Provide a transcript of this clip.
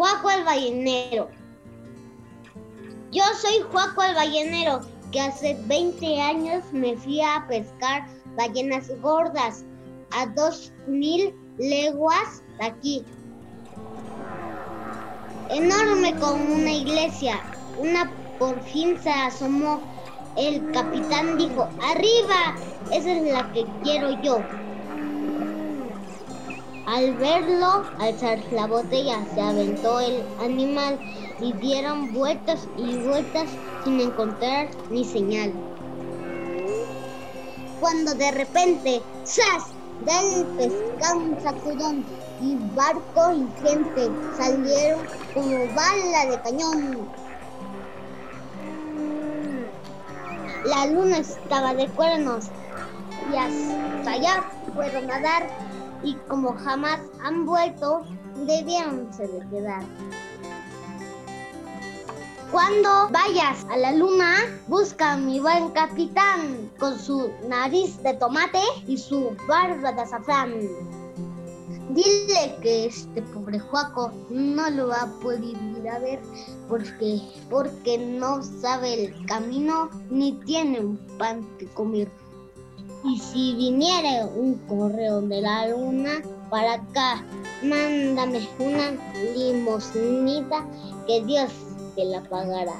Juaco el ballenero. Yo soy Juaco el ballenero, que hace 20 años me fui a pescar ballenas gordas a 2000 leguas de aquí. Enorme como una iglesia, una por fin se asomó. El capitán dijo, arriba, esa es la que quiero yo. Al verlo alzar la botella, se aventó el animal y dieron vueltas y vueltas sin encontrar ni señal. Cuando de repente, ¡zas! del pescado un sacudón y barco y gente salieron como bala de cañón. La luna estaba de cuernos y hasta allá fueron a dar y como jamás han vuelto, debieron de quedar. Cuando vayas a la luna, busca a mi buen capitán con su nariz de tomate y su barba de azafrán. Dile que este pobre Juaco no lo va a poder ir a ver porque, porque no sabe el camino ni tiene un pan que comer. Y si viniera un correo de la luna para acá, mándame una limosnita que Dios que la pagará.